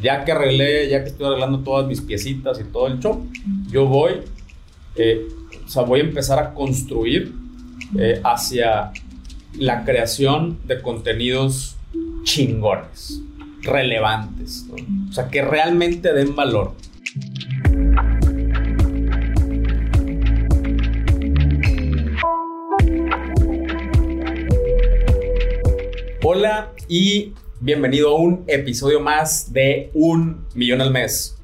ya que arreglé, ya que estoy arreglando todas mis piecitas y todo el show, yo voy, eh, o sea, voy a empezar a construir eh, hacia la creación de contenidos chingones, relevantes, o sea, que realmente den valor. Hola y bienvenido a un episodio más de Un Millón al Mes.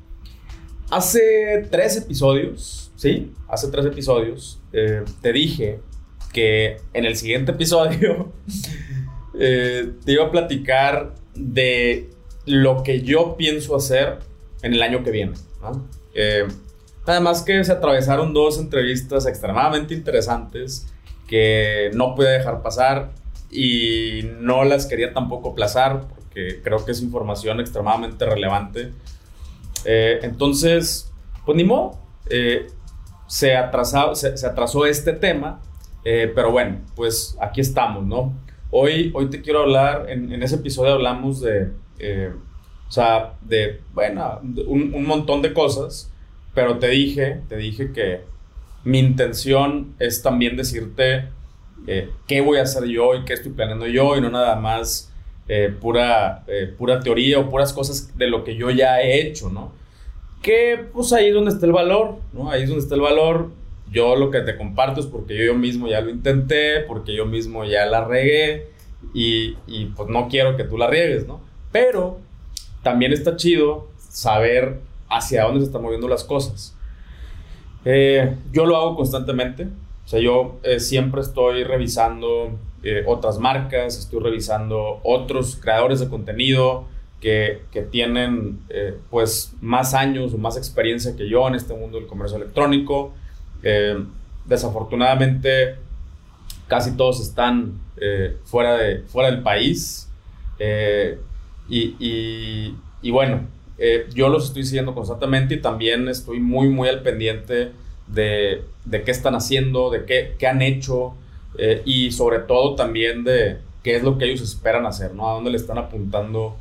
Hace tres episodios, ¿sí? Hace tres episodios eh, te dije que en el siguiente episodio eh, te iba a platicar de lo que yo pienso hacer en el año que viene. Eh, además que se atravesaron dos entrevistas extremadamente interesantes que no pude dejar pasar y no las quería tampoco aplazar porque creo que es información extremadamente relevante. Eh, entonces, pues ni modo, eh, se, atrasó, se, atrasó este tema, eh, pero bueno, pues aquí estamos, ¿no? Hoy, hoy te quiero hablar, en, en ese episodio hablamos de, o sea, de, bueno, un, un montón de cosas, pero te dije, te dije que mi intención es también decirte eh, qué voy a hacer yo y qué estoy planeando yo y no nada más eh, pura, eh, pura teoría o puras cosas de lo que yo ya he hecho, ¿no? Que pues ahí es donde está el valor, ¿no? Ahí es donde está el valor. Yo lo que te comparto es porque yo, mismo ya lo intenté, porque yo mismo ya la regué y, y pues no quiero que tú la riegues, ¿no? Pero también está chido saber hacia dónde se están moviendo las cosas. yo lo hago constantemente, o sea, yo eh, siempre estoy revisando eh, otras marcas, estoy revisando otros creadores de contenido que, que tienen eh, pues más años o más experiencia que yo en este mundo del comercio electrónico. desafortunadamente, casi todos están fuera, de, fuera del país. Y, y, y, bueno, yo los estoy siguiendo constantemente y también estoy muy, muy al pendiente de, de qué están haciendo, de qué, qué han hecho eh, y sobre todo también de qué es lo que ellos esperan hacer, ¿no? A dónde le están apuntando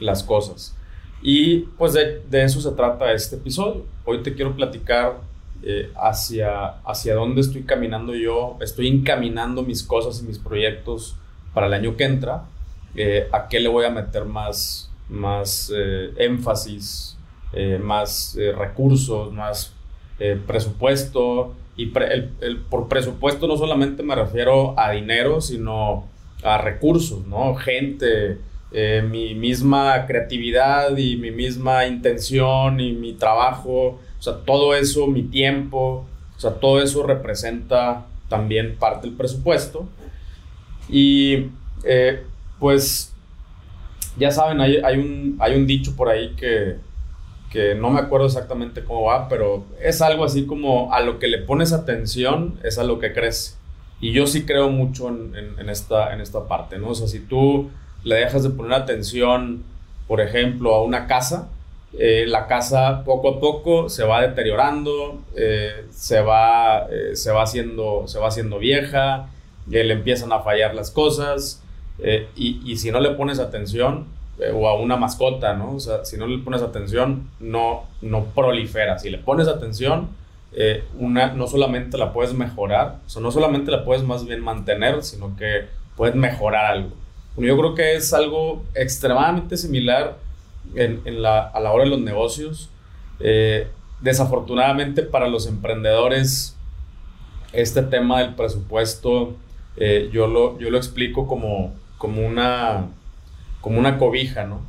las cosas. Y pues de, de eso se trata este episodio. Hoy te quiero platicar eh, hacia, hacia dónde estoy caminando yo, estoy encaminando mis cosas y mis proyectos para el año que entra, eh, a qué le voy a meter más, más énfasis, más recursos, más presupuesto. Y por presupuesto no solamente me refiero a dinero, sino a recursos, ¿no? Gente, eh, mi misma creatividad y mi misma intención y mi trabajo, o sea, todo eso, mi tiempo, o sea, todo eso representa también parte del presupuesto. Y eh, pues, ya saben, hay, hay, un, hay un dicho por ahí que, que no me acuerdo exactamente cómo va, pero es algo así como a lo que le pones atención es a lo que crece. Y yo sí creo mucho en, esta, en esta parte, ¿no? O sea, si tú le dejas de poner atención, por ejemplo, a una casa, eh, la casa poco a poco se va deteriorando, eh, se, va, eh, se, va haciendo, se va haciendo vieja, le empiezan a fallar las cosas, y, si no le pones atención, o a una mascota, ¿no? O sea, si no le pones atención, no, no prolifera. Si le pones atención, eh, una, no solamente la puedes mejorar, o sea, no solamente la puedes más bien mantener, sino que puedes mejorar algo. Yo creo que es algo extremadamente similar en, en la, a la hora de los negocios. Eh, desafortunadamente para los emprendedores, este tema del presupuesto, yo, lo, yo lo explico como, como una como una cobija, ¿no?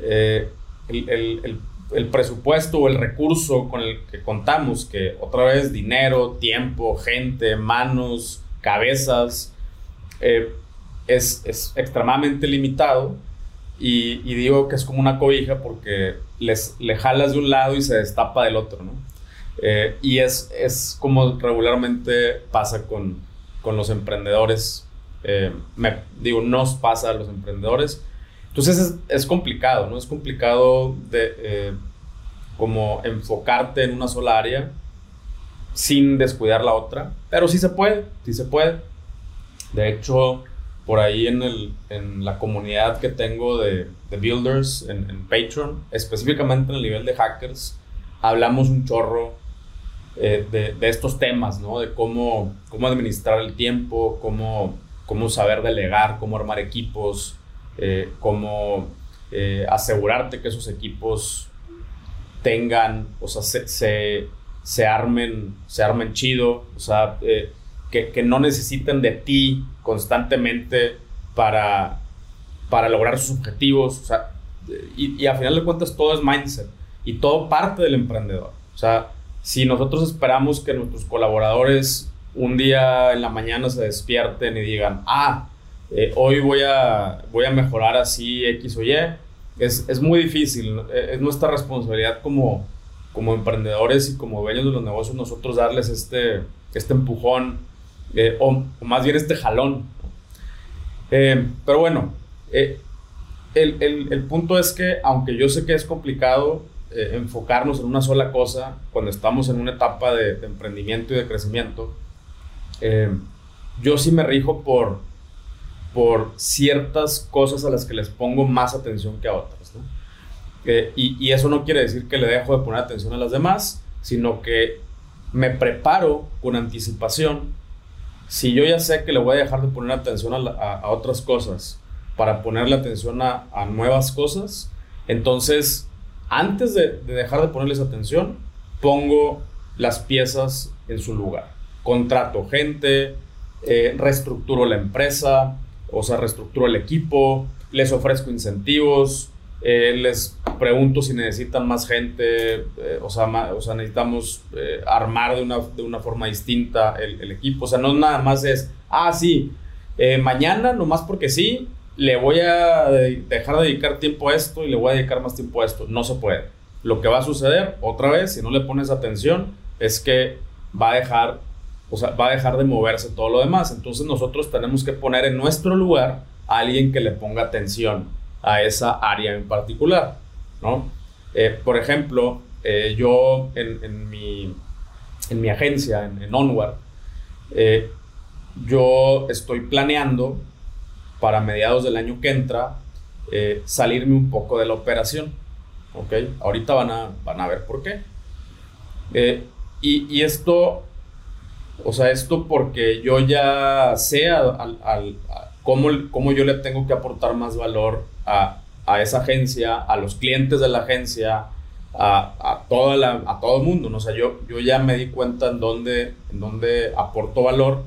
Eh, el, presupuesto o el recurso con el que contamos, que otra vez dinero, tiempo, gente, manos, cabezas, eh, es, extremadamente limitado. Y, digo que es como una cobija porque les, le jalas de un lado y se destapa del otro, ¿no? Eh, y es, es como regularmente pasa con, con los emprendedores. me, digo, nos pasa a los emprendedores entonces es, complicado, ¿no? Es complicado de eh, como enfocarte en una sola área sin descuidar la otra, pero sí se puede, sí se puede. De hecho, por ahí en, el, en la comunidad que tengo de, de builders en, en, Patreon, específicamente en el nivel de hackers, hablamos un chorro eh, de, de, estos temas, ¿no? De cómo, cómo administrar el tiempo, cómo, cómo saber delegar, cómo armar equipos, eh, cómo eh, asegurarte que esos equipos tengan, o sea, se, se, se armen, se armen chido, o sea, eh, que, que, no necesiten de ti constantemente para, para lograr sus objetivos, o sea, y, y a final de cuentas todo es mindset y todo parte del emprendedor, o sea, si nosotros esperamos que nuestros colaboradores un día en la mañana se despierten y digan, ah, eh, hoy voy a, voy a mejorar así X o Y, es, es muy difícil, es nuestra responsabilidad como, como emprendedores y como dueños de los negocios nosotros darles este, este empujón eh, o, o, más bien este jalón. Eh, pero bueno, eh, el, el, el, punto es que aunque yo sé que es complicado eh, enfocarnos en una sola cosa cuando estamos en una etapa de, de emprendimiento y de crecimiento, yo sí me rijo por, por ciertas cosas a las que les pongo más atención que a otras. ¿no? Eh, y, y, eso no quiere decir que le dejo de poner atención a las demás, sino que me preparo con anticipación. Si yo ya sé que le voy a dejar de poner atención a, la, a, a otras cosas para ponerle atención a, a, nuevas cosas, entonces antes de, de dejar de ponerles atención, pongo las piezas en su lugar. Contrato gente, eh, reestructuro la empresa, o sea, reestructuro el equipo, les ofrezco incentivos, eh, les pregunto si necesitan más gente, eh, o, sea, o, sea, necesitamos eh, armar de una, de una, forma distinta el, el, equipo. O sea, no nada más es, ah, sí, mañana, nomás porque sí, le voy a dejar de dedicar tiempo a esto y le voy a dedicar más tiempo a esto. No se puede. Lo que va a suceder, otra vez, si no le pones atención, es que va a dejar o sea, va a dejar de moverse todo lo demás. Entonces nosotros tenemos que poner en nuestro lugar a alguien que le ponga atención a esa área en particular, ¿no? Eh, por ejemplo, eh, yo en, mi, en, mi, agencia, en, en Onward, eh, yo estoy planeando para mediados del año que entra salirme un poco de la operación, ¿ok? Ahorita van a, van a ver por qué. Y esto o sea, esto porque yo ya sé al, al, a cómo, cómo, yo le tengo que aportar más valor a, a esa agencia, a los clientes de la agencia, a, a, toda la, a todo el mundo. ¿no? O sea, yo, yo ya me di cuenta en dónde, en dónde aporto valor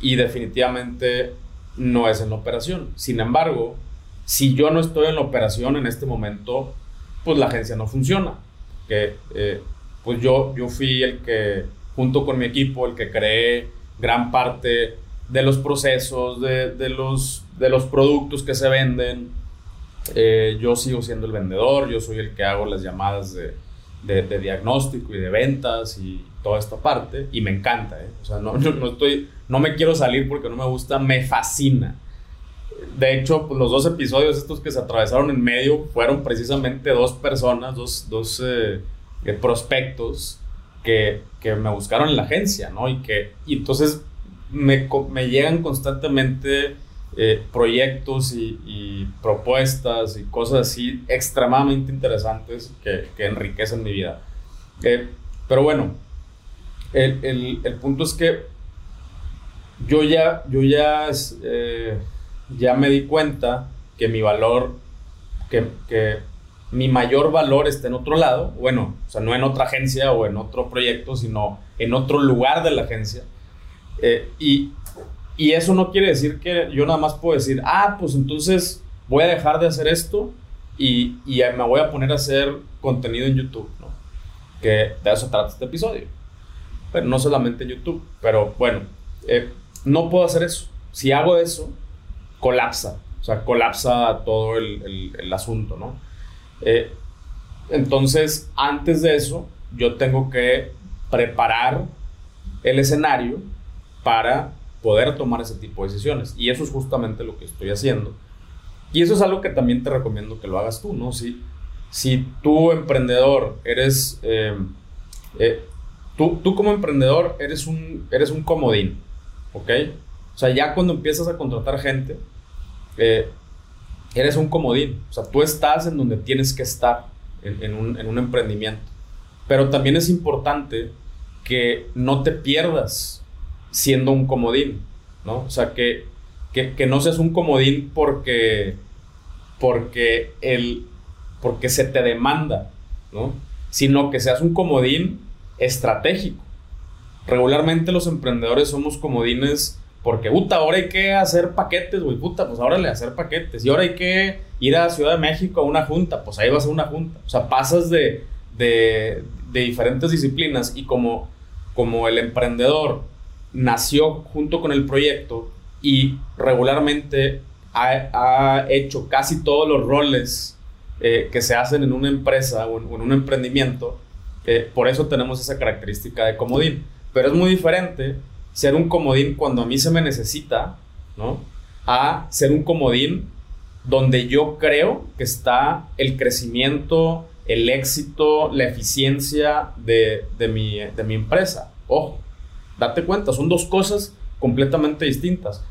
y definitivamente no es en la operación. Sin embargo, si yo no estoy en la operación en este momento, pues la agencia no funciona. Que, eh, pues yo, yo fui el que junto con mi equipo, el que cree gran parte de los procesos, de, de los, de los productos que se venden. Eh, yo sigo siendo el vendedor, yo soy el que hago las llamadas de, de, de, diagnóstico y de ventas y toda esta parte, y me encanta, ¿eh? o sea, no, no, no, estoy, no me quiero salir porque no me gusta, me fascina. De hecho, pues, los dos episodios estos que se atravesaron en medio fueron precisamente dos personas, dos, dos eh, prospectos que, me buscaron en la agencia, ¿no? Y que y entonces me, llegan constantemente eh, proyectos y, propuestas y cosas así extremadamente interesantes que, que enriquecen mi vida. Eh, pero bueno, el, punto es que yo ya, yo ya, eh, ya me di cuenta que mi valor, que mi mayor valor está en otro lado, bueno, o sea, no en otra agencia o en otro proyecto, sino en otro lugar de la agencia. Eh, y, y, eso no quiere decir que yo nada más puedo decir, ah, pues entonces voy a dejar de hacer esto y, y me voy a poner a hacer contenido en YouTube, ¿no? Que de eso trata este episodio. Pero no solamente en YouTube, pero bueno, eh, no puedo hacer eso. Si hago eso, colapsa, o sea, colapsa todo el, el, el asunto, ¿no? Eh, entonces, antes de eso, yo tengo que preparar el escenario para poder tomar ese tipo de decisiones. Y eso es justamente lo que estoy haciendo. Y eso es algo que también te recomiendo que lo hagas tú, ¿no? Si, si tú, emprendedor, eres... Eh, eh, tú, tú como emprendedor eres un, eres un comodín, ¿ok? O sea, ya cuando empiezas a contratar gente, eh, eres un comodín. O sea, tú estás en donde tienes que estar en, un, en un emprendimiento. Pero también es importante que no te pierdas siendo un comodín, ¿no? O sea, que, que, no seas un comodín porque, porque, el, porque se te demanda, ¿no? Sino que seas un comodín estratégico. Regularmente los emprendedores somos comodines porque, puta, ahora hay que hacer paquetes, güey, puta, pues ahora le hacer paquetes. Y ahora hay que ir a Ciudad de México a una junta, pues ahí vas a una junta. O sea, pasas de, de, diferentes disciplinas y como, como el emprendedor nació junto con el proyecto y regularmente ha, hecho casi todos los roles eh, que se hacen en una empresa o en, un emprendimiento, eh, por eso tenemos esa característica de comodín. Pero es muy diferente ser un comodín cuando a mí se me necesita, ¿no? A ser un comodín donde yo creo que está el crecimiento, el éxito, la eficiencia de, de, mi, de mi empresa. Ojo, date cuenta, son dos cosas completamente distintas.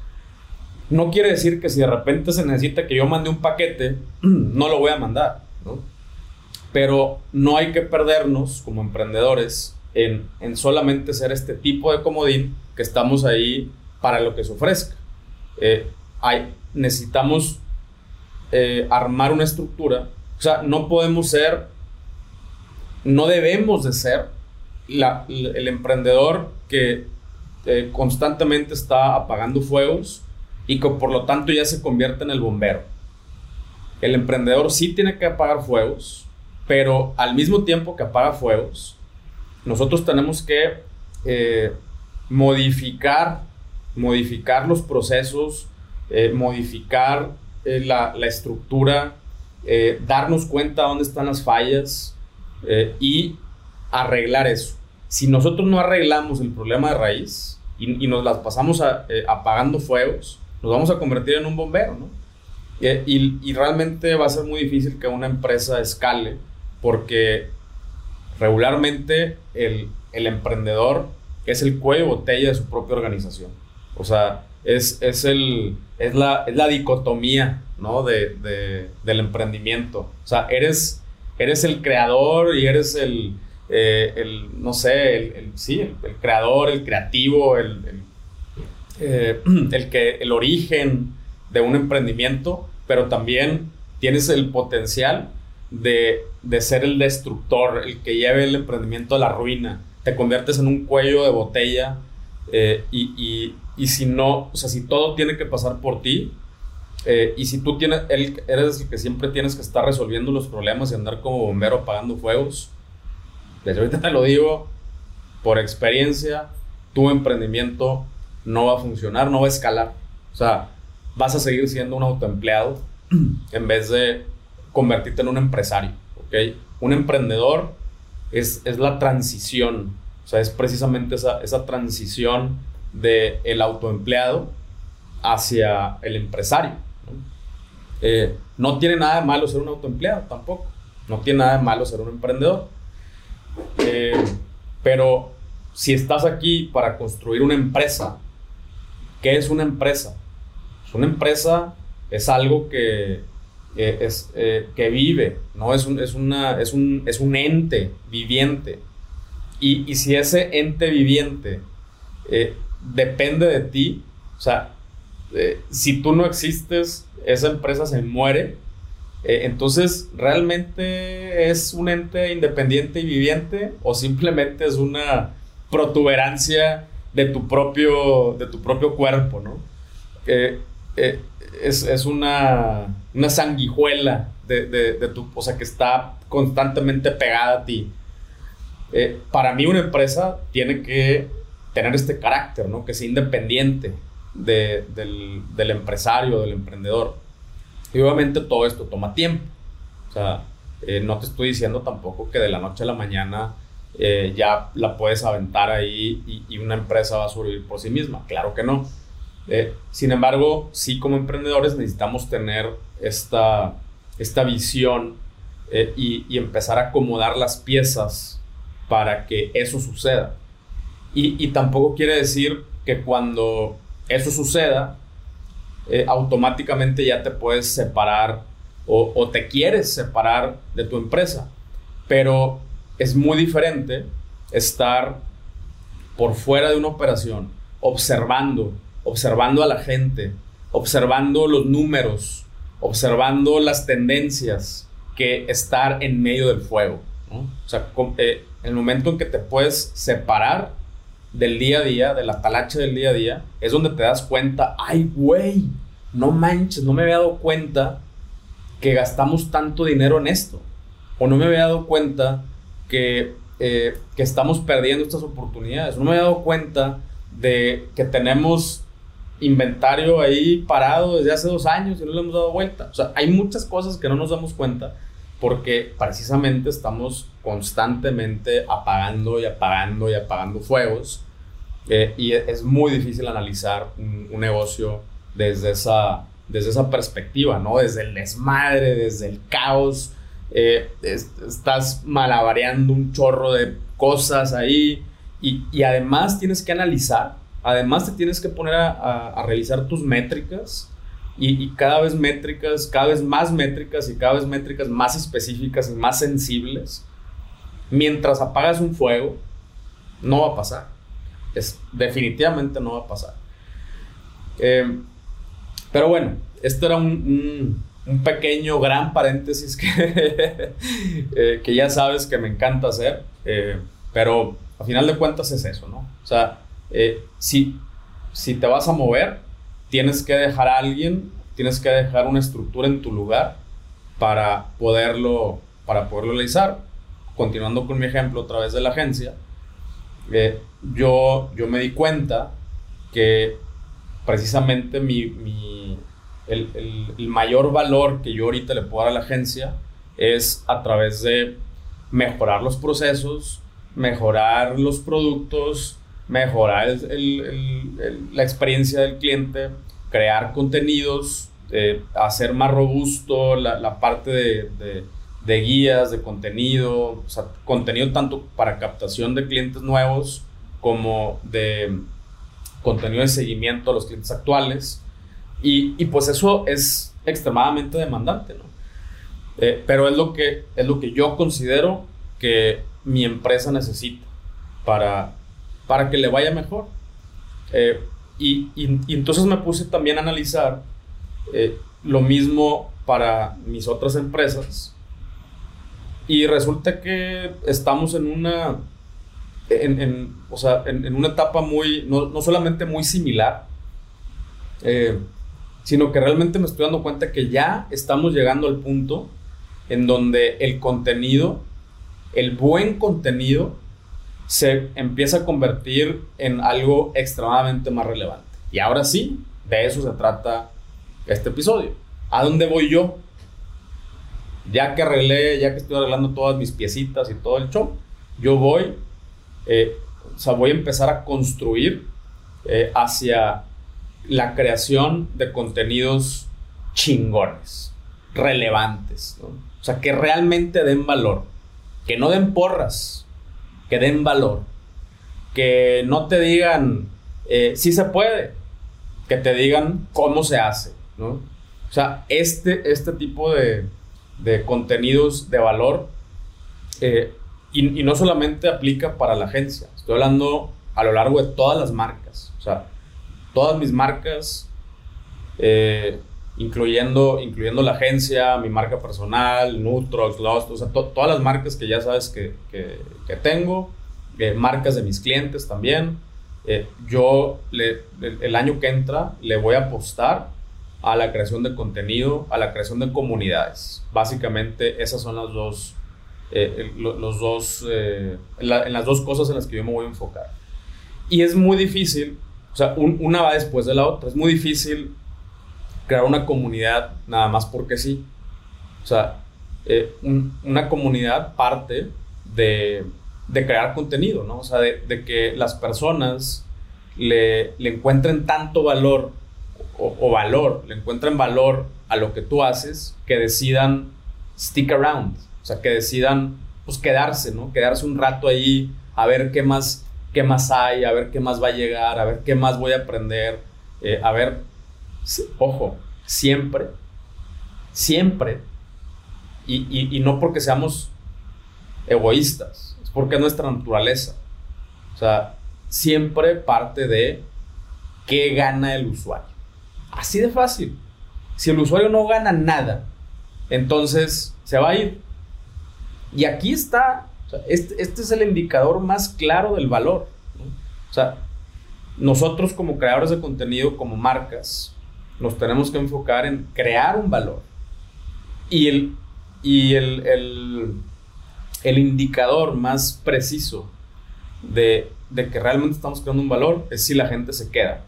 No quiere decir que si de repente se necesita que yo mande un paquete, no lo voy a mandar, ¿no? Pero no hay que perdernos como emprendedores en, en solamente ser este tipo de comodín que estamos ahí para lo que se ofrezca. Eh, hay, necesitamos eh, armar una estructura. O sea, no podemos ser, no debemos de ser el emprendedor que eh, constantemente está apagando fuegos y que por lo tanto ya se convierte en el bombero. El emprendedor sí tiene que apagar fuegos, pero al mismo tiempo que apaga fuegos, nosotros tenemos que eh, modificar, modificar los procesos, eh, modificar la, la, estructura, darnos cuenta dónde están las fallas y arreglar eso. Si nosotros no arreglamos el problema de raíz y, nos las pasamos eh, apagando fuegos, nos vamos a convertir en un bombero, ¿no? Y, y, realmente va a ser muy difícil que una empresa escale porque regularmente el, el emprendedor es el cuello botella de su propia organización. O sea, es, es, el, es, la, es la dicotomía ¿no? de, de, del emprendimiento. O sea, eres, eres el creador y eres el, eh, el, no sé, el, sí, el, creador, el creativo, el, eh, el, que, el origen de un emprendimiento, pero también tienes el potencial de, de, ser el destructor, el que lleve el emprendimiento a la ruina. Te conviertes en un cuello de botella eh, y, y, y, si no, o sea, si todo tiene que pasar por ti, y si tú tienes, eres el que siempre tienes que estar resolviendo los problemas y andar como bombero apagando fuegos, desde ahorita te lo digo, por experiencia, tu emprendimiento no va a funcionar, no va a escalar. O sea, vas a seguir siendo un autoempleado en vez de convertirte en un empresario. Un emprendedor es, es la transición, o sea, es precisamente esa, esa transición del el autoempleado hacia el empresario. ¿no? Eh, no tiene nada de malo ser un autoempleado tampoco, no tiene nada de malo ser un emprendedor. Eh, pero si estás aquí para construir una empresa, ¿qué es una empresa? Una empresa es algo que, es, eh, que vive, ¿no? Es un, es, una, es, un, es un ente viviente. Y, y si ese ente viviente eh, depende de ti, o sea, si tú no existes, esa empresa se muere eh, entonces, ¿realmente es un ente independiente y viviente o simplemente es una protuberancia de tu propio, de tu propio cuerpo, ¿no? Eh, es, una, una sanguijuela de, de, tu, o sea, que está constantemente pegada a ti. Eh, para mí una empresa tiene que tener este carácter, ¿no? Que sea independiente del, del empresario, del emprendedor. Y obviamente todo esto toma tiempo. O sea, eh, no te estoy diciendo tampoco que de la noche a la mañana eh, ya la puedes aventar ahí y, una empresa va a sobrevivir por sí misma. Claro que no. Sin embargo, sí como emprendedores necesitamos tener esta, esta visión y, y, empezar a acomodar las piezas para que eso suceda. Y, y tampoco quiere decir que cuando eso suceda, eh, automáticamente ya te puedes separar o te quieres separar de tu empresa. Pero es muy diferente estar por fuera de una operación, observando, observando a la gente, observando los números, observando las tendencias, que estar en medio del fuego. O sea, eh, el momento en que te puedes separar del día a día, de la talacha del día a día, es donde te das cuenta, ay, güey, no manches, no me había dado cuenta que gastamos tanto dinero en esto. O no me había dado cuenta que, eh, que estamos perdiendo estas oportunidades. No me había dado cuenta de que tenemos inventario ahí parado desde hace dos años y no le hemos dado vuelta. O sea, hay muchas cosas que no nos damos cuenta porque precisamente estamos constantemente apagando y apagando y apagando fuegos eh, y es muy difícil analizar un, negocio desde esa, desde esa perspectiva, ¿no? Desde el desmadre, desde el caos, eh, estás malabareando un chorro de cosas ahí y, y además tienes que analizar Además te tienes que poner a, revisar tus métricas y, cada vez métricas, cada vez más métricas y cada vez métricas más específicas y más sensibles. Mientras apagas un fuego, no va a pasar. Es, definitivamente no va a pasar. Eh, pero bueno, esto era un, pequeño, gran paréntesis que, eh, que ya sabes que me encanta hacer. Eh, pero a final de cuentas es eso, ¿no? O sea, eh, si, si te vas a mover, tienes que dejar a alguien, tienes que dejar una estructura en tu lugar para poderlo, para poderlo realizar. Continuando con mi ejemplo a través de la agencia, eh, yo, yo me di cuenta que precisamente mi, mi el, el, el, mayor valor que yo ahorita le puedo dar a la agencia es a través de mejorar los procesos, mejorar los productos, mejorar la experiencia del cliente, crear contenidos, eh, hacer más robusto la, parte de, guías, de contenido, o sea, contenido tanto para captación de clientes nuevos como de contenido de seguimiento a los clientes actuales. Y, pues eso es extremadamente demandante, ¿no? Eh, pero es lo, que, es lo que yo considero que mi empresa necesita para, para que le vaya mejor. Eh, y, entonces me puse también a analizar eh, lo mismo para mis otras empresas. Y resulta que estamos en una, en, o sea, en, una etapa muy, no, no solamente muy similar, eh, sino que realmente me estoy dando cuenta que ya estamos llegando al punto en donde el contenido, el buen contenido, se empieza a convertir en algo extremadamente más relevante. Y ahora sí, de eso se trata este episodio. ¿A dónde voy yo? Ya que arreglé, ya que estoy arreglando todas mis piecitas y todo el show, yo voy, eh, o sea, voy a empezar a construir eh, hacia la creación de contenidos chingones, relevantes, o sea, que realmente den valor, que no den porras, que den valor, que no te digan eh, si se puede, que te digan cómo se hace, ¿no? O sea, este, este tipo de, de contenidos de valor eh, y, no solamente aplica para la agencia, estoy hablando a lo largo de todas las marcas, o sea, todas mis marcas, eh, incluyendo, incluyendo la agencia, mi marca personal, Nutrox, Lost, o sea, todas las marcas que ya sabes que, que, que tengo, eh, marcas de mis clientes también. Eh, yo le, el, año que entra le voy a apostar a la creación de contenido, a la creación de comunidades. Básicamente esas son las dos, eh, los dos, en, las dos cosas en las que yo me voy a enfocar. Y es muy difícil, o sea, una va después de la otra, es muy difícil crear una comunidad nada más porque sí. O sea, eh, una comunidad parte de, de, crear contenido, ¿no? O sea, de, que las personas le, le, encuentren tanto valor o, o, valor, le encuentren valor a lo que tú haces, que decidan stick around, o sea, que decidan pues quedarse, ¿no? Quedarse un rato ahí a ver qué más, qué más hay, a ver qué más va a llegar, a ver qué más voy a aprender, eh, a ver ojo, siempre, siempre, y, no porque seamos egoístas, es porque es nuestra naturaleza. O sea, siempre parte de qué gana el usuario. Así de fácil. Si el usuario no gana nada, entonces se va a ir. Y aquí está, este, este, es el indicador más claro del valor. O sea, nosotros como creadores de contenido, como marcas, nos tenemos que enfocar en crear un valor. Y el, y el, el, el indicador más preciso de, de, que realmente estamos creando un valor es si la gente se queda.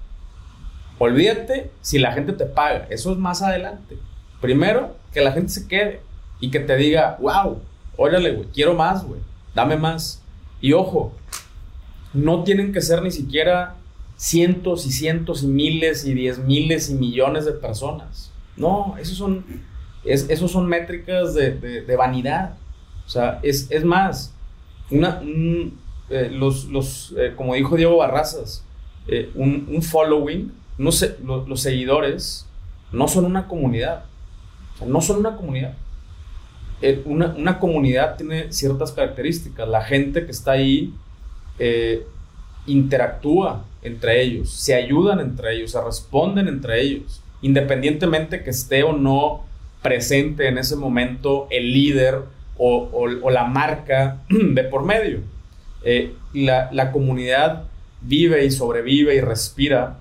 Olvídate si la gente te paga, eso es más adelante. Primero, que la gente se quede y que te diga, wow, órale, güey, quiero más, güey, dame más. Y ojo, no tienen que ser ni siquiera cientos y cientos y miles y diez miles y millones de personas. No, esos son, es, esos son métricas de, vanidad. O sea, es, más, una, eh, los, los eh, como dijo Diego Barrazas, eh, un, following, no los seguidores no son una comunidad. O sea, no son una comunidad. Una, una, comunidad tiene ciertas características. La gente que está ahí interactúa entre ellos, se ayudan entre ellos, se responden entre ellos, independientemente que esté o no presente en ese momento el líder o, la marca de por medio. Eh, la, comunidad vive y sobrevive y respira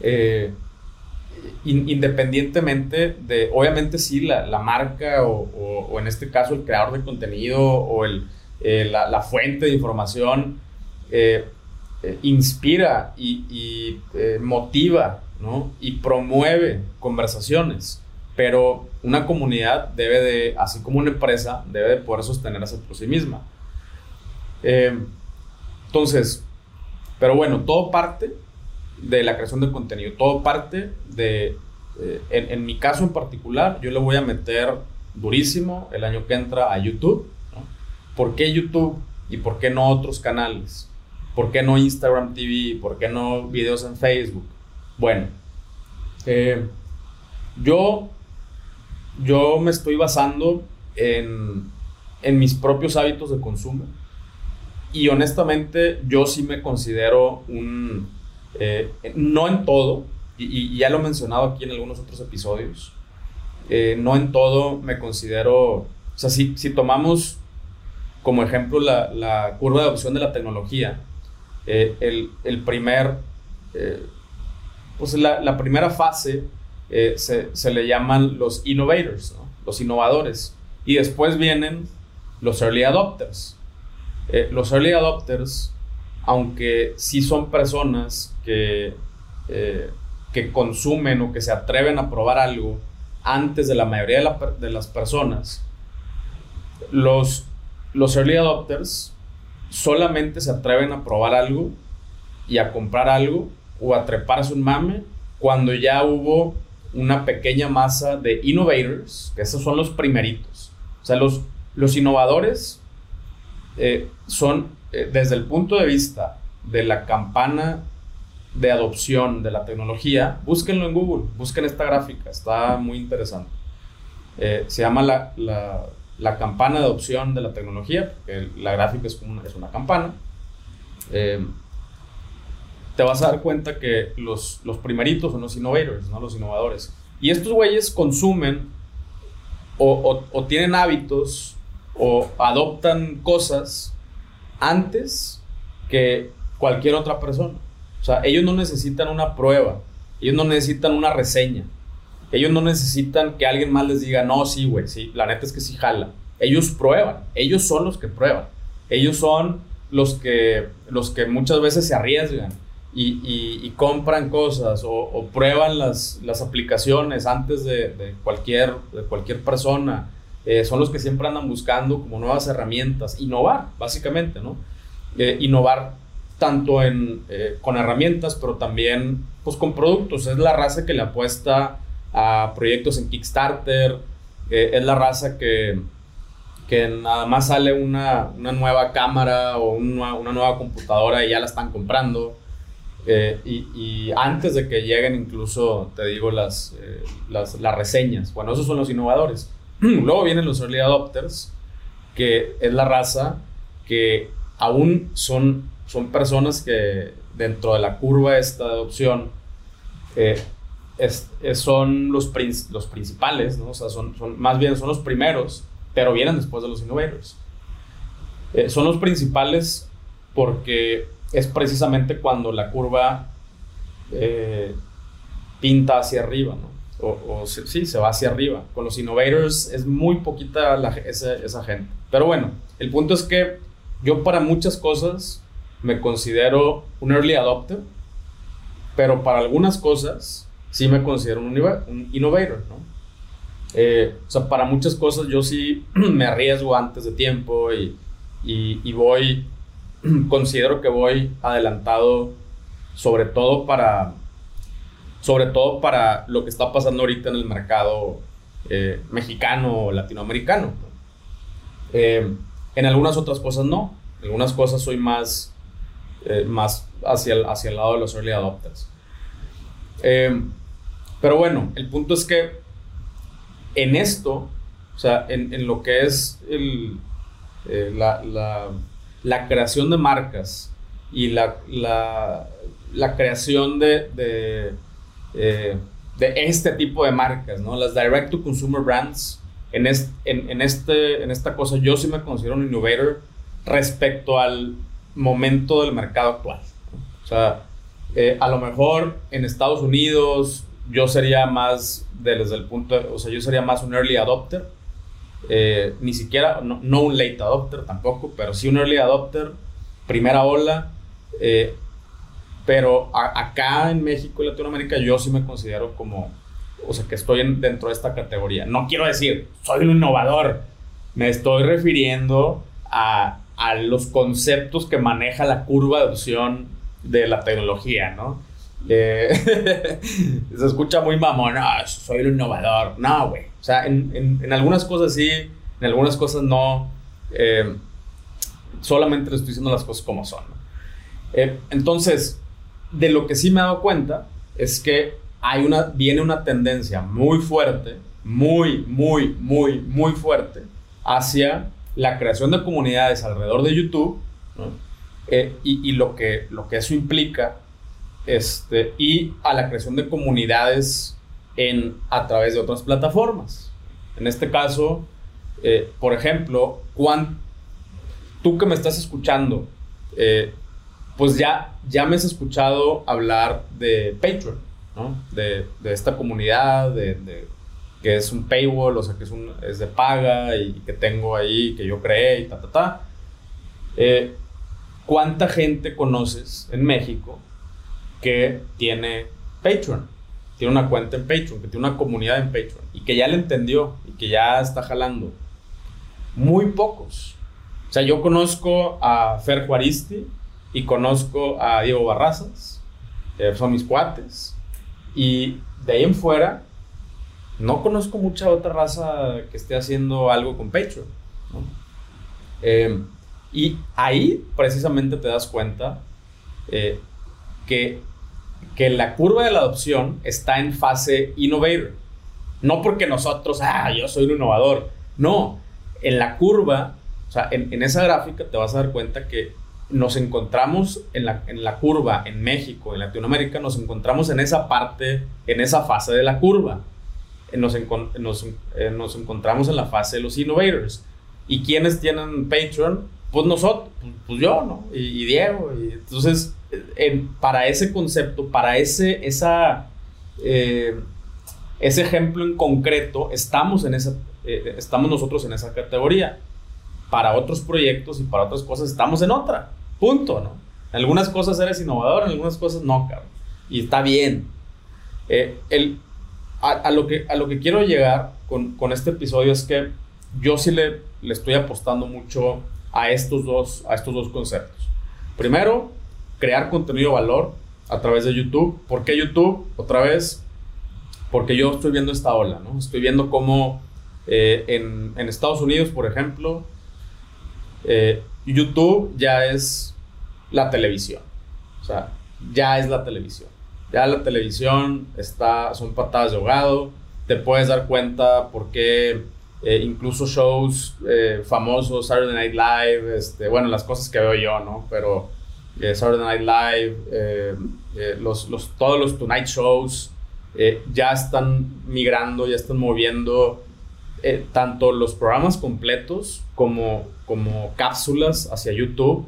eh, independientemente de, obviamente sí, la, marca o, en este caso el creador de contenido o el, eh, la, fuente de información eh, inspira y, eh, motiva y promueve conversaciones. Pero una comunidad debe de, así como una empresa, debe de poder sostenerse por sí misma. Eh, entonces, pero bueno, todo parte de la creación de contenido, todo parte de, en, mi caso en particular, yo le voy a meter durísimo el año que entra a YouTube. ¿Por qué YouTube y por qué no otros canales? ¿Por qué no Instagram TV? ¿Por qué no videos en Facebook? Bueno, eh, yo, yo me estoy basando en, en mis propios hábitos de consumo y honestamente yo sí me considero un, eh, no en todo, y, ya lo he mencionado aquí en algunos otros episodios, eh, no en todo me considero, o sea, si, si tomamos como ejemplo la, la curva de adopción de la tecnología, eh, el, primer, eh, pues la, primera fase eh, se, le llaman los innovators, los innovadores, y después vienen los early adopters. los early adopters, aunque sí son personas que, que consumen o que se atreven a probar algo antes de la mayoría de, de las personas, los, los early adopters solamente se atreven a probar algo y a comprar algo o a treparse un mame cuando ya hubo una pequeña masa de innovators, que esos son los primeritos. O sea, los, los innovadores eh, son, eh, desde el punto de vista de la campana de adopción de la tecnología, búsquenlo en Google, busquen esta gráfica, está muy interesante. Eh, se llama la, la campana de adopción de la tecnología, porque la gráfica es, una, es una campana, eh, te vas a dar cuenta que los, los primeritos son los innovators, ¿no? los innovadores. Y estos güeyes consumen o, o, tienen hábitos o adoptan cosas antes que cualquier otra persona. O sea, ellos no necesitan una prueba, ellos no necesitan una reseña, ellos no necesitan que alguien más les diga, no, sí, güey, sí, la neta es que sí jala. Ellos prueban, ellos son los que prueban. Ellos son los que, los que muchas veces se arriesgan y, compran cosas o, prueban las, las, aplicaciones antes de, cualquier, de cualquier persona. Eh, son los que siempre andan buscando como nuevas herramientas. Innovar, básicamente, ¿no? Eh, innovar tanto en, eh, con herramientas, pero también pues, con productos. Es la raza que le apuesta a proyectos en Kickstarter, es la raza que, que nada más sale una, una nueva cámara o una, una, nueva computadora y ya la están comprando. Eh, y, antes de que lleguen incluso, te digo, las, eh, las, las, reseñas. Bueno, esos son los innovadores. Luego vienen los early adopters, que es la raza que aún son, son personas que dentro de la curva esta de adopción eh, son los, los principales, ¿no? O sea, son, son, más bien son los primeros, pero vienen después de los innovadores. son los principales porque es precisamente cuando la curva eh, pinta hacia arriba, ¿no? O, sí, se va hacia arriba. Con los innovators es muy poquita esa, gente. Pero bueno, el punto es que yo para muchas cosas me considero un early adopter, pero para algunas cosas sí me considero un, innovator, ¿no? Eh, o sea, para muchas cosas yo sí me arriesgo antes de tiempo y, y voy considero que voy adelantado sobre todo para sobre todo para lo que está pasando ahorita en el mercado eh, mexicano o latinoamericano. Eh, en algunas otras cosas no. En algunas cosas soy más, eh, más hacia, el, hacia el lado de los early adopters. Pero bueno, el punto es que en esto, o sea, en, en lo que es el, la, la la creación de marcas y la, la, creación de, de, eh, de, este tipo de marcas, ¿no? Las direct to consumer brands, en, en, este, en esta cosa yo sí me considero un innovator respecto al momento del mercado actual. O sea, eh, a lo mejor en Estados Unidos yo sería más, desde el punto, o sea, yo sería más un early adopter eh, ni siquiera, no, un late adopter tampoco, pero sí un early adopter, primera ola. Eh, pero acá en México y Latinoamérica yo sí me considero como, o sea, que estoy dentro de esta categoría. No quiero decir, soy un innovador. Me estoy refiriendo a, a los conceptos que maneja la curva de adopción de la tecnología, ¿no? Eh, se escucha muy mamón, no, soy un innovador. No, güey. O sea, en, en, algunas cosas sí, en algunas cosas no. Eh, solamente le estoy diciendo las cosas como son. Eh, entonces, de lo que sí me he dado cuenta es que hay una, viene una tendencia muy fuerte, muy, muy, muy, muy fuerte hacia la creación de comunidades alrededor de YouTube eh, y, y, lo, que, lo que eso implica este, y a la creación de comunidades en, a través de otras plataformas. En este caso, eh, por ejemplo, tú que me estás escuchando, eh, pues ya, ya me has escuchado hablar de Patreon, ¿no? de, de, esta comunidad, de, que es un paywall, o sea, que es, un, es de paga y que tengo ahí, que yo creé y ta, ta, ta. Eh, ¿Cuánta gente conoces en México que tiene Patreon? tiene una cuenta en Patreon, que tiene una comunidad en Patreon y que ya le entendió y que ya está jalando. Muy pocos. O sea, yo conozco a Fer Juaristi y conozco a Diego Barrazas, son mis cuates. Y de ahí en fuera, no conozco mucha otra raza que esté haciendo algo con Patreon. Eh, y ahí precisamente te das cuenta eh, que que la curva de la adopción está en fase innovator. No porque nosotros, ah, yo soy un innovador. No, en la curva, o sea, en, esa gráfica te vas a dar cuenta que nos encontramos en la, en la curva en México, en Latinoamérica, nos encontramos en esa parte, en esa fase de la curva. Nos, nos, eh, nos encontramos en la fase de los innovators. ¿Y quiénes tienen Patreon? Pues nosotros, pues yo, ¿no? Y, y Diego. Y entonces, para ese concepto, para ese, esa, eh, ese ejemplo en concreto, estamos, en esa, eh, estamos nosotros en esa categoría. Para otros proyectos y para otras cosas estamos en otra. Punto, ¿no? En algunas cosas eres innovador, en algunas cosas no, cabrón. Y está bien. Eh, el, a, lo que, a lo que quiero llegar con, con este episodio es que yo sí le, le estoy apostando mucho a estos dos, a estos dos conceptos. Primero, crear contenido de valor a través de YouTube. ¿Por qué YouTube? Otra vez, porque yo estoy viendo esta ola, ¿no? Estoy viendo cómo eh, en, Estados Unidos, por ejemplo, eh, YouTube ya es la televisión. O sea, ya es la televisión. Ya la televisión está, son patadas de ahogado. Te puedes dar cuenta por qué eh, incluso shows eh, famosos, Saturday Night Live, este, bueno, las cosas que veo yo, ¿no? Pero eh, Saturday Night Live, los, los, todos los Tonight Shows ya están migrando, ya están moviendo tanto los programas completos como, como cápsulas hacia YouTube.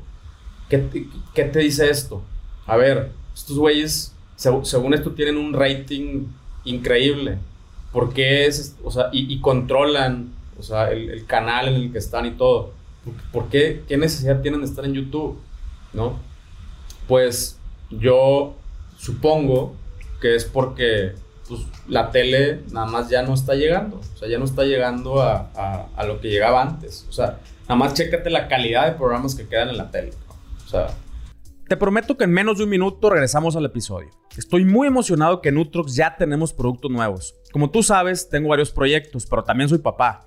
¿Qué, ¿Qué te dice esto? A ver, estos güeyes, según esto, tienen un rating increíble porque es, o sea, y, controlan, o sea, el, canal en el que están y todo. ¿Por qué, qué necesidad tienen de estar en YouTube? ¿No? Pues yo supongo que es porque pues, la tele nada más ya no está llegando. O sea, ya no está llegando a, a, lo que llegaba antes. O sea, nada más chécate la calidad de programas que quedan en la tele. O sea, te prometo que en menos de un minuto regresamos al episodio. Estoy muy emocionado que en Utrox ya tenemos productos nuevos. Como tú sabes, tengo varios proyectos, pero también soy papá.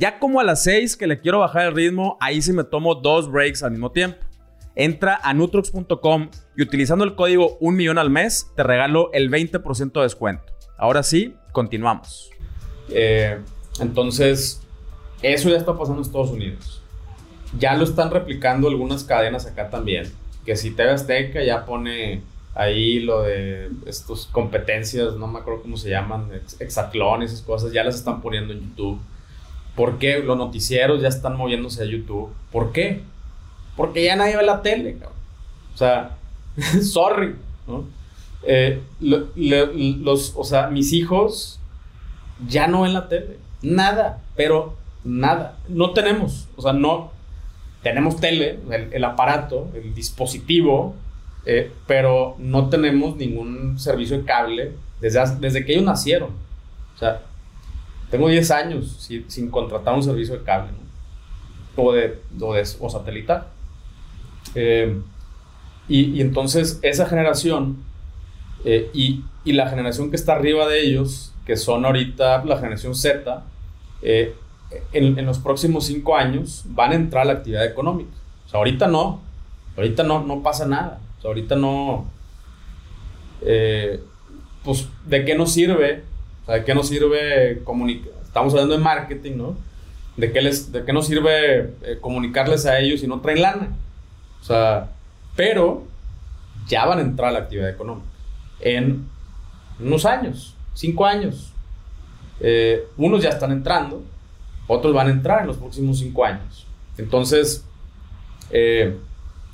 Ya como a las 6 que le quiero bajar el ritmo, ahí sí me tomo dos breaks al mismo tiempo. Entra a nutrox.com y utilizando el código 1 millón al mes te regalo el 20% de descuento. Ahora sí, continuamos. Eh, entonces, eso ya está pasando en Estados Unidos. Ya lo están replicando algunas cadenas acá también. Que si TV Azteca ya pone ahí lo de estas competencias, no me acuerdo cómo se llaman, hexatlón, esas cosas, ya las están poniendo en YouTube. ¿Por qué? Los noticieros ya están moviéndose a YouTube. ¿Por qué? Porque ya nadie ve la tele, cabrón. O sea, sorry. Eh, los, o sea, mis hijos ya no ven la tele. Nada, pero nada. No tenemos, o sea, no. Tenemos tele, el aparato, el dispositivo, eh, pero no tenemos ningún servicio de cable desde, desde que ellos nacieron. O sea, tengo 10 años sin, contratar un servicio de cable, O, de, o, satelital. Eh, y, entonces esa generación eh, y, la generación que está arriba de ellos, que son ahorita la generación Z, en, en, los próximos 5 años van a entrar a la actividad económica. O sea, ahorita no, ahorita no, no pasa nada ahorita no. Eh, pues, ¿de qué nos sirve? ¿De qué nos sirve comunicar? Estamos hablando de marketing, ¿no? ¿De qué, les, de qué nos sirve eh, comunicarles a ellos si no traen lana? O sea, pero ya van a entrar a la actividad económica en unos años, cinco años. Eh, unos ya están entrando, otros van a entrar en los próximos cinco años. Entonces, eh,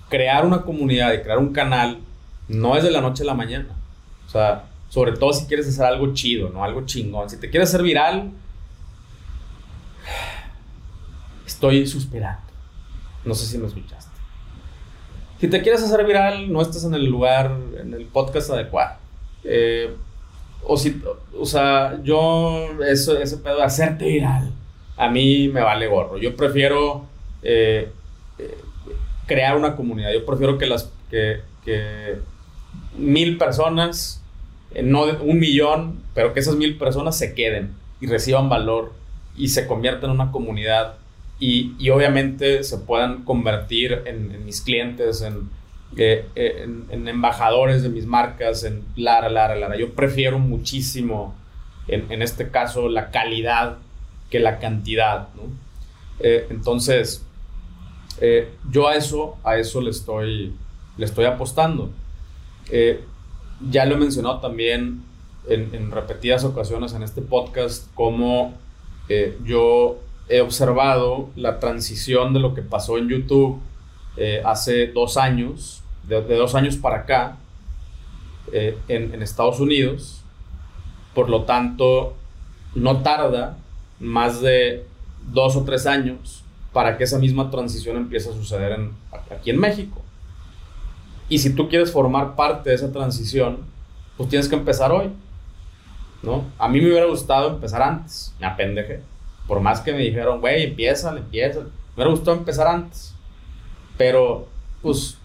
crear una comunidad y crear un canal no es de la noche a la mañana. O sea, sobre todo si quieres hacer algo chido, ¿no? Algo chingón. Si te quieres hacer viral, estoy suspirando. No sé si me escuchaste. Si te quieres hacer viral, no estás en el lugar, en el podcast adecuado. Eh, o si, o sea, yo, eso, ese pedo de hacerte viral, a mí me vale gorro. Yo prefiero eh, eh, crear una comunidad. Yo prefiero que las que, mil personas, no un millón, pero que esas mil personas se queden y reciban valor y se conviertan en una comunidad y, y obviamente se puedan convertir en, mis clientes, eh, en, en, embajadores de mis marcas, en Lara, Lara, Lara. Yo prefiero muchísimo, en, este caso, la calidad que la cantidad. Eh, entonces, eh, yo a eso, a eso le estoy, le estoy apostando. Eh, ya lo he mencionado también en, repetidas ocasiones en este podcast, como eh, yo he observado la transición de lo que pasó en YouTube hace dos años, de, dos años para acá, en, en Estados Unidos. Por lo tanto, no tarda más de dos o tres años para que esa misma transición empiece a suceder aquí en México. Y si tú quieres formar parte de esa transición, pues tienes que empezar hoy. ¿no? A mí me hubiera gustado empezar antes, me apendejé. Por más que me dijeron, güey, empieza, empieza. Me hubiera gustado empezar antes. Pero, pues,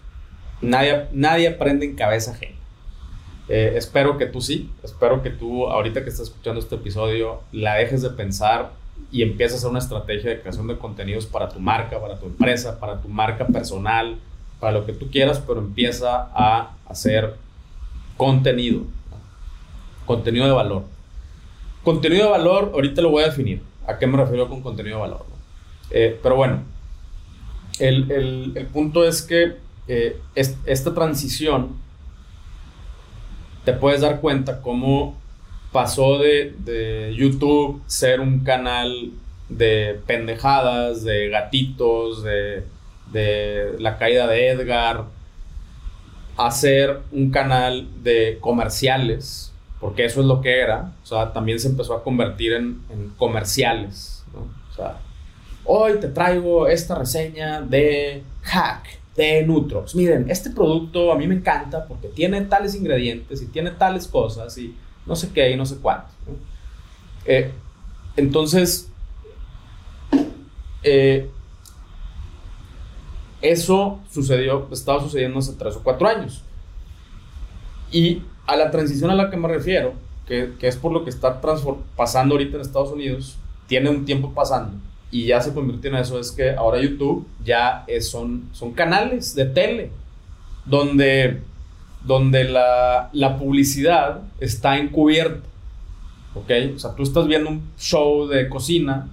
nadie, nadie aprende en cabeza ajena. Eh, espero que tú sí, espero que tú ahorita que estás escuchando este episodio la dejes de pensar y empieces a hacer una estrategia de creación de contenidos para tu marca, para tu empresa, para tu marca personal, para lo que tú quieras, pero empieza a hacer contenido, contenido de valor. Contenido de valor, ahorita lo voy a definir. ¿A qué me refiero con contenido de valor? Eh, pero bueno, el, el, punto es que eh, esta transición te puedes dar cuenta cómo pasó de, de, YouTube ser un canal de pendejadas, de gatitos, de, de la caída de Edgar, a ser un canal de comerciales, porque eso es lo que era. O sea, también se empezó a convertir en, comerciales. O sea, hoy te traigo esta reseña de Hack de Nutrox. Miren, este producto a mí me encanta porque tiene tales ingredientes y tiene tales cosas y no sé qué y no sé cuánto. Eh, entonces, eh, eso sucedió, estaba sucediendo hace tres o cuatro años. Y a la transición a la que me refiero, que, que es por lo que está pasando ahorita en Estados Unidos, tiene un tiempo pasando y ya se convirtió en eso, es que ahora YouTube ya es, son, son canales de tele donde, donde la, la publicidad está encubierta. ¿Ok? O sea, tú estás viendo un show de cocina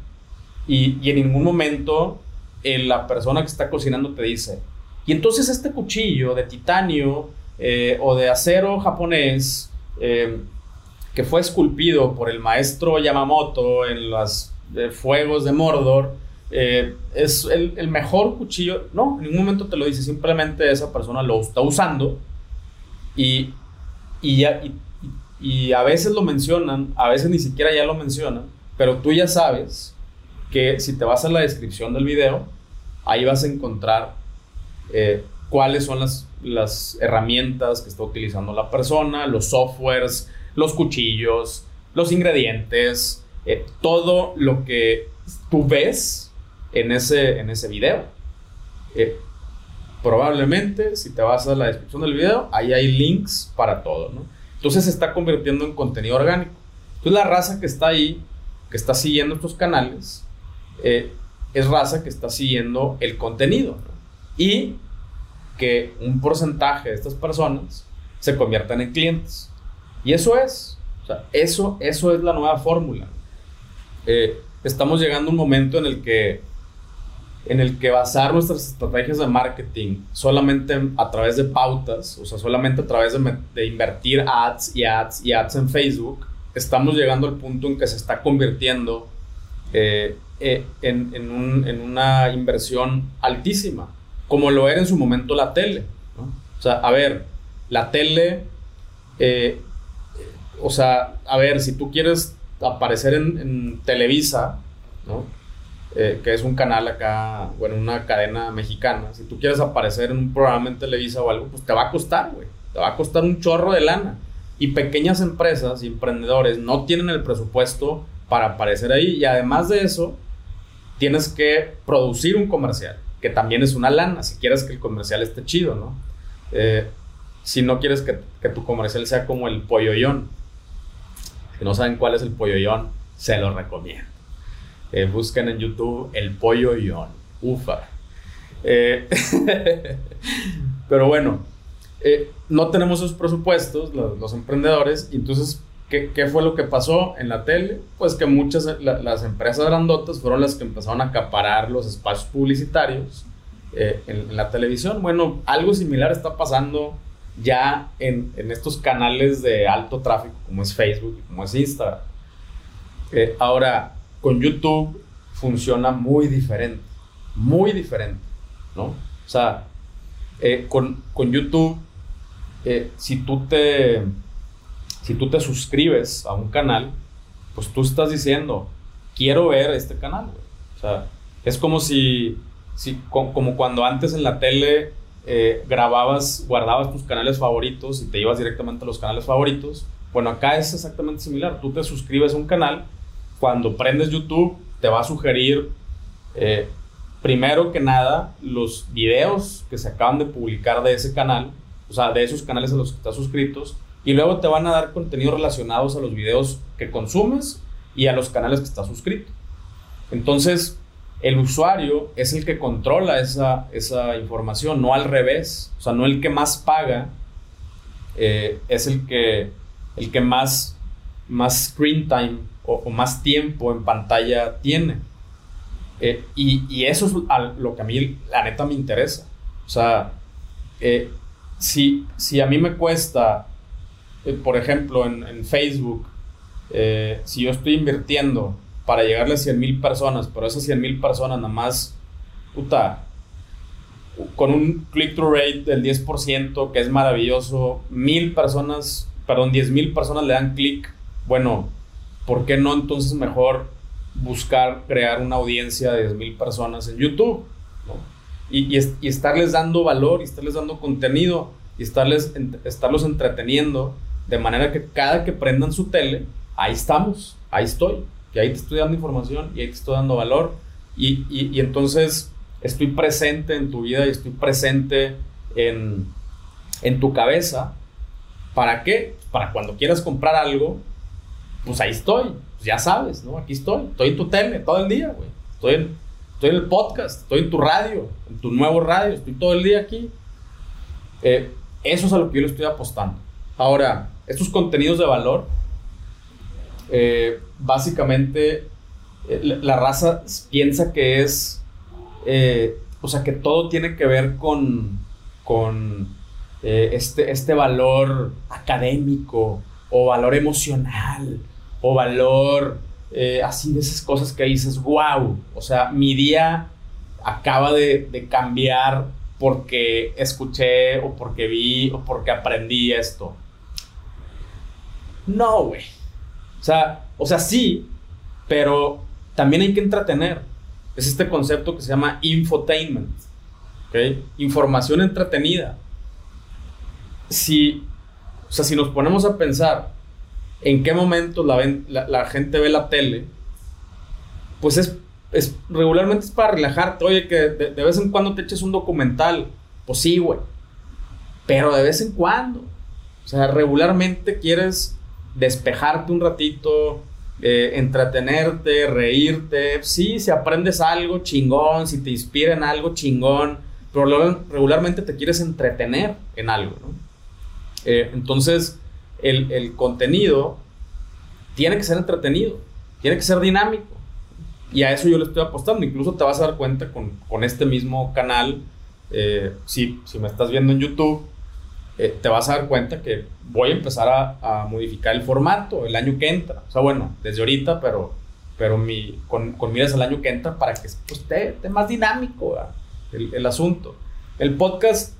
y, y en ningún momento eh, la persona que está cocinando te dice, y entonces este cuchillo de titanio eh, o de acero japonés eh, que fue esculpido por el maestro Yamamoto en las de fuegos de Mordor, eh, es el, mejor cuchillo. No, en ningún momento te lo dice, simplemente esa persona lo está usando y, y, y, a veces lo mencionan, a veces ni siquiera ya lo mencionan, pero tú ya sabes que si te vas a la descripción del video, ahí vas a encontrar eh, cuáles son las, las herramientas que está utilizando la persona, los softwares, los cuchillos, los ingredientes, eh, todo lo que tú ves en ese, en ese video. Eh, probablemente, si te vas a la descripción del video, ahí hay links para todo, ¿no? Entonces se está convirtiendo en contenido orgánico. Entonces la raza que está ahí, que está siguiendo estos canales, eh, es raza que está siguiendo el contenido. Y que un porcentaje de estas personas se conviertan en clientes. Y eso es, eso, eso es la nueva fórmula. Eh, estamos llegando a un momento en el que en el que basar nuestras estrategias de marketing solamente a través de pautas, o sea, solamente a través de, de, invertir ads y ads y ads en Facebook, estamos llegando al punto en que se está convirtiendo eh, eh, en, en, un, en, una inversión altísima, como lo era en su momento la tele. O sea, a ver, la tele, eh, o sea, a ver, si tú quieres aparecer en, Televisa. Eh, que es un canal acá, bueno, una cadena mexicana, si tú quieres aparecer en un programa en Televisa o algo, pues te va a costar, güey. Te va a costar un chorro de lana. Y pequeñas empresas y emprendedores no tienen el presupuesto para aparecer ahí. Y además de eso, tienes que producir un comercial, que también es una lana, si quieres que el comercial esté chido, ¿no? Eh, si no quieres que, tu comercial sea como el polloyón. Si no saben cuál es el polloyón, se lo recomiendo. Eh, busquen en YouTube el polloyón. Ufa. Eh, pero bueno, no tenemos esos presupuestos, los, los emprendedores, y entonces, ¿qué, ¿qué, fue lo que pasó en la tele? Pues que muchas, la, las empresas grandotas fueron las que empezaron a acaparar los espacios publicitarios en, en, la televisión. Bueno, algo similar está pasando ya en, en, estos canales de alto tráfico como es Facebook como es Instagram. Eh, ahora, con YouTube funciona muy diferente, muy diferente, ¿no? O sea, eh, con, con, YouTube, eh, si, tú te, si tú te suscribes a un canal, pues tú estás diciendo, quiero ver este canal. O sea, es como si, si como cuando antes en la tele eh, grababas, guardabas tus canales favoritos y te ibas directamente a los canales favoritos. Bueno, acá es exactamente similar. Tú te suscribes a un canal, cuando prendes YouTube te va a sugerir, eh, primero que nada, los videos que se acaban de publicar de ese canal, o sea, de esos canales a los que estás suscritos, y luego te van a dar contenidos relacionados a los videos que consumes y a los canales que estás suscrito. Entonces, el usuario es el que controla esa, esa información, no al revés. O sea, no el que más paga, eh, es el que, el que más, más screen time o, más tiempo en pantalla tiene. Eh, y, eso es lo que a mí, la neta, me interesa. O sea, eh, si, si a mí me cuesta, por ejemplo, en, Facebook, si yo estoy invirtiendo para llegarle a 100 mil personas, pero esas 100 mil personas nada más, puta, con un click-through rate del 10%, que es maravilloso, mil personas, perdón, 10 mil personas le dan clic, bueno, ¿por qué no entonces mejor buscar crear una audiencia de 10 mil personas en YouTube? Y, y, estarles dando valor, y estarles dando contenido, y estarles, estarlos entreteniendo, de manera que cada que prendan su tele, ahí estamos, ahí estoy que ahí te estoy dando información y ahí te estoy dando valor. Y, y, entonces estoy presente en tu vida y estoy presente en, en tu cabeza. ¿Para qué? Para cuando quieras comprar algo, pues ahí estoy. Pues ya sabes, ¿no? Aquí estoy. Estoy en tu tele todo el día, güey. Estoy en, estoy en el podcast, estoy en tu radio, en tu nuevo radio. Estoy todo el día aquí. Eh, eso es a lo que yo le estoy apostando. Ahora, estos contenidos de valor eh, básicamente eh, la, raza piensa que es, eh, o sea, que todo tiene que ver con, con este, este valor académico o valor emocional o valor así de esas cosas que dices, wow, o sea, mi día acaba de, de cambiar porque escuché o porque vi o porque aprendí esto. No, güey. O sea, o sea, sí, pero también hay que entretener. Es este concepto que se llama infotainment. Información entretenida. Si, o sea, si nos ponemos a pensar en qué momento la, la, gente ve la tele, pues es, es, regularmente es para relajarte. Oye, que de, de vez en cuando te eches un documental. Pues sí, güey. Pero de vez en cuando. O sea, regularmente quieres despejarte un ratito, eh, entretenerte, reírte. Sí, si aprendes algo chingón, si te inspira en algo chingón, pero regularmente te quieres entretener en algo. Eh, entonces, el, contenido tiene que ser entretenido, tiene que ser dinámico. Y a eso yo le estoy apostando. Incluso te vas a dar cuenta con, este mismo canal. Eh, si, si me estás viendo en YouTube, eh, te vas a dar cuenta que voy a empezar a, modificar el formato el año que entra. O sea, bueno, desde ahorita, pero, pero con, miras al año que entra para que pues, esté, más dinámico el, asunto. El podcast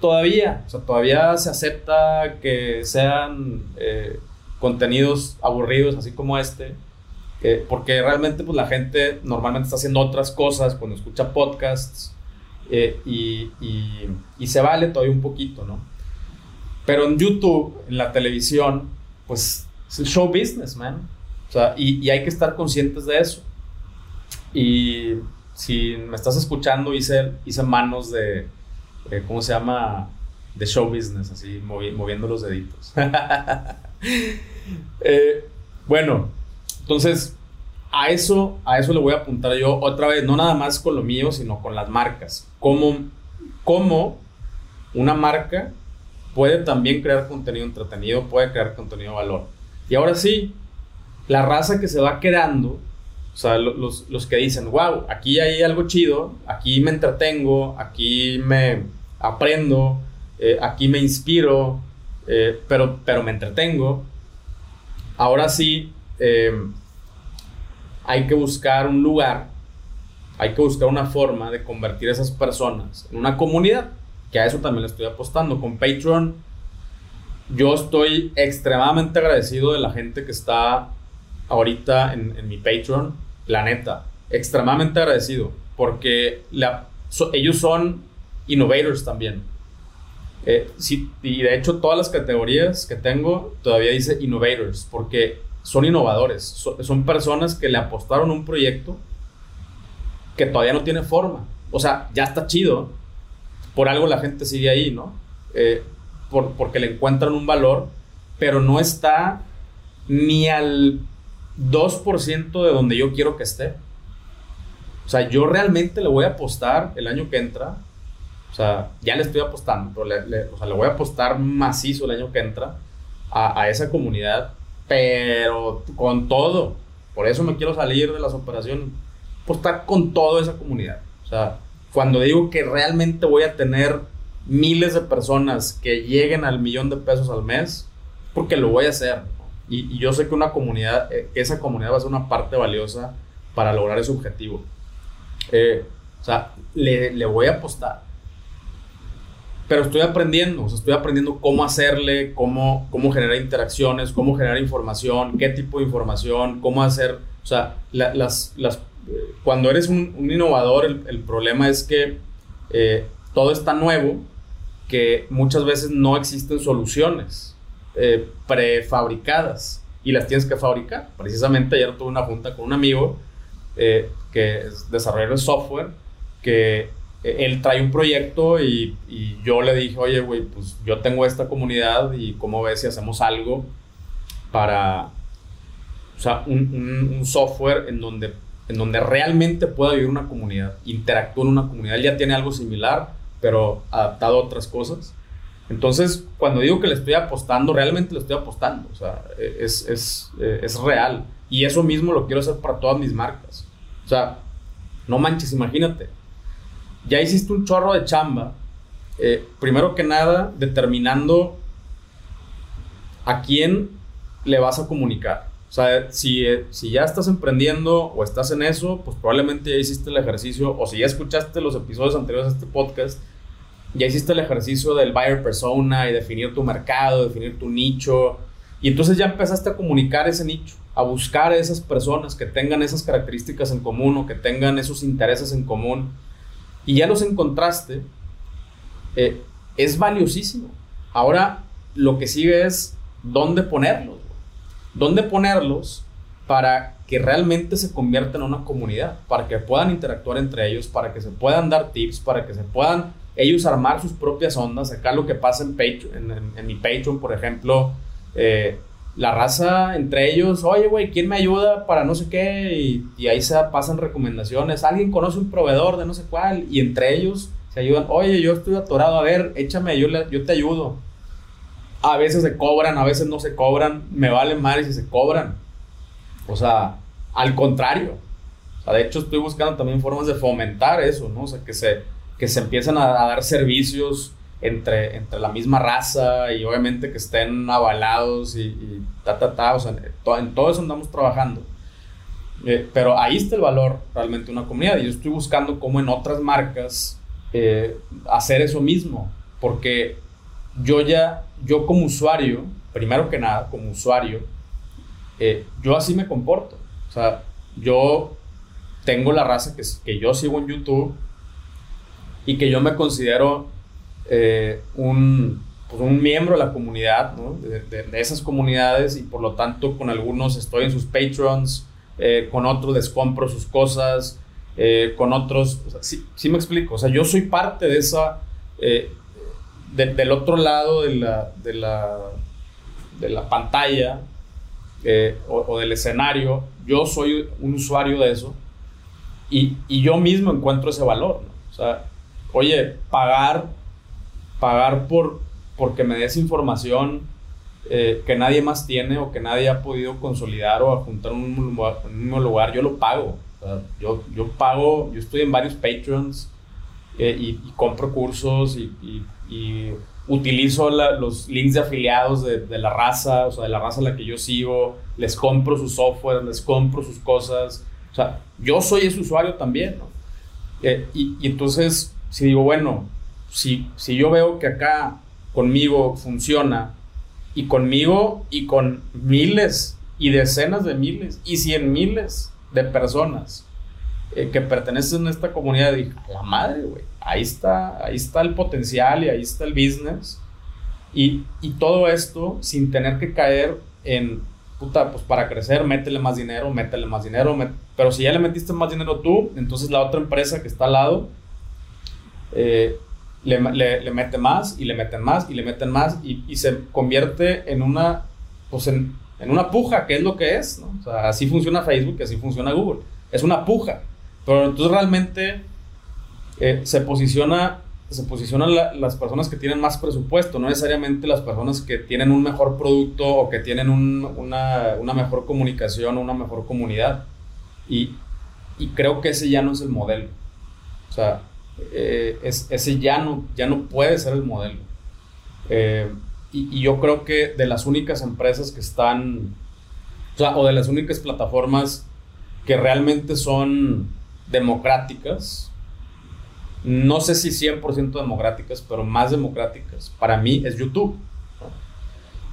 todavía, o sea, todavía se acepta que sean eh, contenidos aburridos, así como este. porque realmente pues la gente normalmente está haciendo otras cosas cuando escucha podcasts eh, y, se vale todavía un poquito, ¿no? Pero en YouTube, en la televisión, pues es el show business, man. O sea, y, hay que estar conscientes de eso. Y si me estás escuchando, hice, hice manos de, ¿cómo se llama? De show business, así moviendo los deditos. Eh, bueno, entonces a eso, a eso le voy a apuntar yo otra vez, no nada más con lo mío, sino con las marcas. Cómo, cómo una marca puede también crear contenido entretenido, puede crear contenido de valor. Y ahora sí, la raza que se va quedando, o sea, los, que dicen, wow, aquí hay algo chido, aquí me entretengo, aquí me aprendo, eh, aquí me inspiro, eh, pero, pero me entretengo. Ahora sí, eh, hay que buscar un lugar, hay que buscar una forma de convertir a esas personas en una comunidad que a eso también le estoy apostando. Con Patreon, yo estoy extremadamente agradecido de la gente que está ahorita en, mi Patreon, la neta, extremadamente agradecido, porque ellos son innovators también. Eh, y de hecho todas las categorías que tengo todavía dice innovators, porque son innovadores, son personas que le apostaron un proyecto que todavía no tiene forma. O sea, ya está chido, por algo la gente sigue ahí, ¿no? Eh, por, porque le encuentran un valor, pero no está ni al 2% de donde yo quiero que esté. O sea, yo realmente le voy a apostar el año que entra o sea, ya le estoy apostando, pero le, o sea, le voy a apostar macizo el año que entra a, a, esa comunidad, pero con todo. Por eso me quiero salir de las operaciones, por estar con toda esa comunidad. O sea, cuando digo que realmente voy a tener miles de personas que lleguen al millón de pesos al mes, porque lo voy a hacer. Y, y yo sé que una comunidad, eh, esa comunidad va a ser una parte valiosa para lograr ese objetivo. Eh, o sea, le, le voy a apostar pero estoy aprendiendo, o sea, estoy aprendiendo cómo hacerle, cómo, cómo generar interacciones, cómo generar información, qué tipo de información, cómo hacer, o sea, las, las, cuando eres un, innovador, el, problema es que eh, todo está nuevo, que muchas veces no existen soluciones eh, prefabricadas y las tienes que fabricar. Precisamente ayer tuve una junta con un amigo eh, que es desarrollador de software, que él trae un proyecto y, yo le dije, oye, güey, pues yo tengo esta comunidad y cómo ves si hacemos algo para, o sea, un, software en donde, en donde realmente pueda vivir una comunidad, interactúa en una comunidad. Él ya tiene algo similar, pero adaptado a otras cosas. Entonces, cuando digo que le estoy apostando, realmente le estoy apostando. O sea, es, es, es real. Y eso mismo lo quiero hacer para todas mis marcas. O sea, no manches, imagínate ya hiciste un chorro de chamba, eh, primero que nada, determinando a quién le vas a comunicar. O sea, si, eh, si ya estás emprendiendo o estás en eso, pues probablemente ya hiciste el ejercicio, o si ya escuchaste los episodios anteriores a este podcast, ya hiciste el ejercicio del buyer persona y definir tu mercado, definir tu nicho, y entonces ya empezaste a comunicar ese nicho, a buscar a esas personas que tengan esas características en común o que tengan esos intereses en común y ya los encontraste, eh, es valiosísimo. Ahora lo que sigue es dónde ponerlos. ¿Dónde ponerlos para que realmente se conviertan en una comunidad? Para que puedan interactuar entre ellos, para que se puedan dar tips, para que se puedan ellos armar sus propias ondas. Acá lo que pasa en, Patreon, en, mi Patreon, por ejemplo, eh, la raza entre ellos, oye, güey, ¿quién me ayuda para no sé qué? Y, ahí se pasan recomendaciones. Alguien conoce un proveedor de no sé cuál y entre ellos se ayudan. Oye, yo estoy atorado, a ver, échame, yo, yo te ayudo. A veces se cobran, a veces no se cobran. Me vale mal si se cobran. O sea, al contrario. O sea, de hecho, estoy buscando también formas de fomentar eso, ¿no? O sea, que se, que se empiezan a dar servicios entre, entre la misma raza y obviamente que estén avalados y, y ta, ta, ta, o sea, en todo eso andamos trabajando. Eh, pero ahí está el valor realmente de una comunidad y yo estoy buscando cómo en otras marcas eh, hacer eso mismo, porque yo ya, yo como usuario, primero que nada, como usuario, eh, yo así me comporto. O sea, yo tengo la raza que, que yo sigo en YouTube y que yo me considero eh, un, pues un miembro de la comunidad, ¿no? de, esas comunidades y por lo tanto con algunos estoy en sus patrons, eh, con otros les compro sus cosas, eh, con otros, o sí, sí, me explico, o sea, yo soy parte de esa, del otro lado de la, de la, de la pantalla o, o, del escenario, yo soy un usuario de eso y, y yo mismo encuentro ese valor, o sea, oye, pagar pagar por porque me des información eh, que nadie más tiene o que nadie ha podido consolidar o juntar en un, lugar, yo lo pago. yo, yo pago, yo estoy en varios Patreons eh, y, compro cursos y, utilizo los links de afiliados de, la raza, o sea, de la raza a la que yo sigo, les compro su software, les compro sus cosas. O sea, yo soy ese usuario también, ¿no? Eh, y, y entonces, si digo, bueno, si, si yo veo que acá conmigo funciona y conmigo y con miles y decenas de miles y cien miles de personas eh, que pertenecen a esta comunidad, dije, a la madre, güey, ahí está, ahí está el potencial y ahí está el business. Y, y todo esto sin tener que caer en, puta, pues para crecer, métele más dinero, métele más dinero, pero si ya le metiste más dinero tú, entonces la otra empresa que está al lado eh, le, le, mete más y le meten más y le meten más y, se convierte en una, pues en, en, una puja, que es lo que es, así funciona Facebook, así funciona Google. Es una puja. Pero entonces realmente eh, se posiciona se posicionan las personas que tienen más presupuesto, no necesariamente las personas que tienen un mejor producto o que tienen una, mejor comunicación o una mejor comunidad. Y, creo que ese ya no es el modelo. O sea, eh, es, ese ya no, ya no puede ser el modelo. Eh, y, yo creo que de las únicas empresas que están, o de las únicas plataformas que realmente son democráticas, no sé si 100% democráticas, pero más democráticas, para mí es YouTube.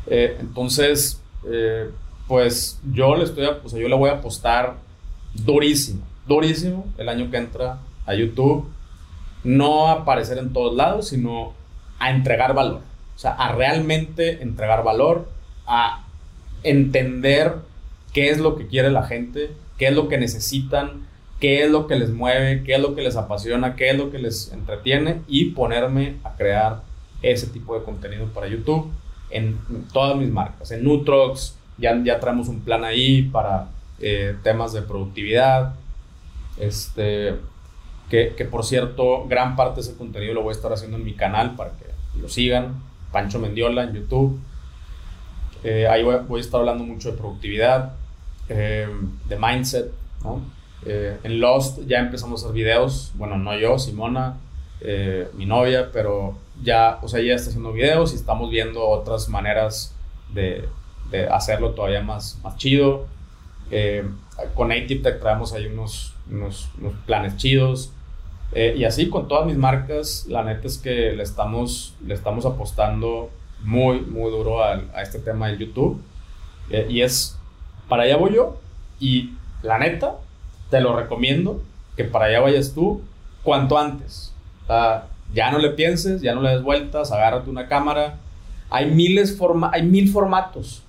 Eh, entonces, eh, pues yo le estoy, yo le voy a apostar durísimo, durísimo el año que entra a YouTube. No a aparecer en todos lados, sino a entregar valor. O sea, a realmente entregar valor, a entender qué es lo que quiere la gente, qué es lo que necesitan, qué es lo que les mueve, qué es lo que les apasiona, qué es lo que les entretiene y ponerme a crear ese tipo de contenido para YouTube en todas mis marcas. En Nutrox ya, ya traemos un plan ahí para eh, temas de productividad. Este, que, que, por cierto, gran parte de ese contenido lo voy a estar haciendo en mi canal para que lo sigan. Pancho Mendiola en YouTube. Eh, ahí voy, a estar hablando mucho de productividad, eh, de mindset, ¿no? Eh, en Lost ya empezamos a hacer videos, bueno, no yo, Simona, eh, mi novia, pero ya, o sea, ella está haciendo videos y estamos viendo otras maneras de, hacerlo todavía más, más chido. Eh, con Native Tech traemos ahí unos, unos, planes chidos. y así con todas mis marcas, la neta es que le estamos, le estamos apostando muy, muy duro a, a este tema del YouTube. y es, para allá voy yo. Y la neta, te lo recomiendo que para allá vayas tú cuanto antes. ya no le pienses, ya no le des vueltas, agárrate una cámara. Hay miles forma hay mil formatos.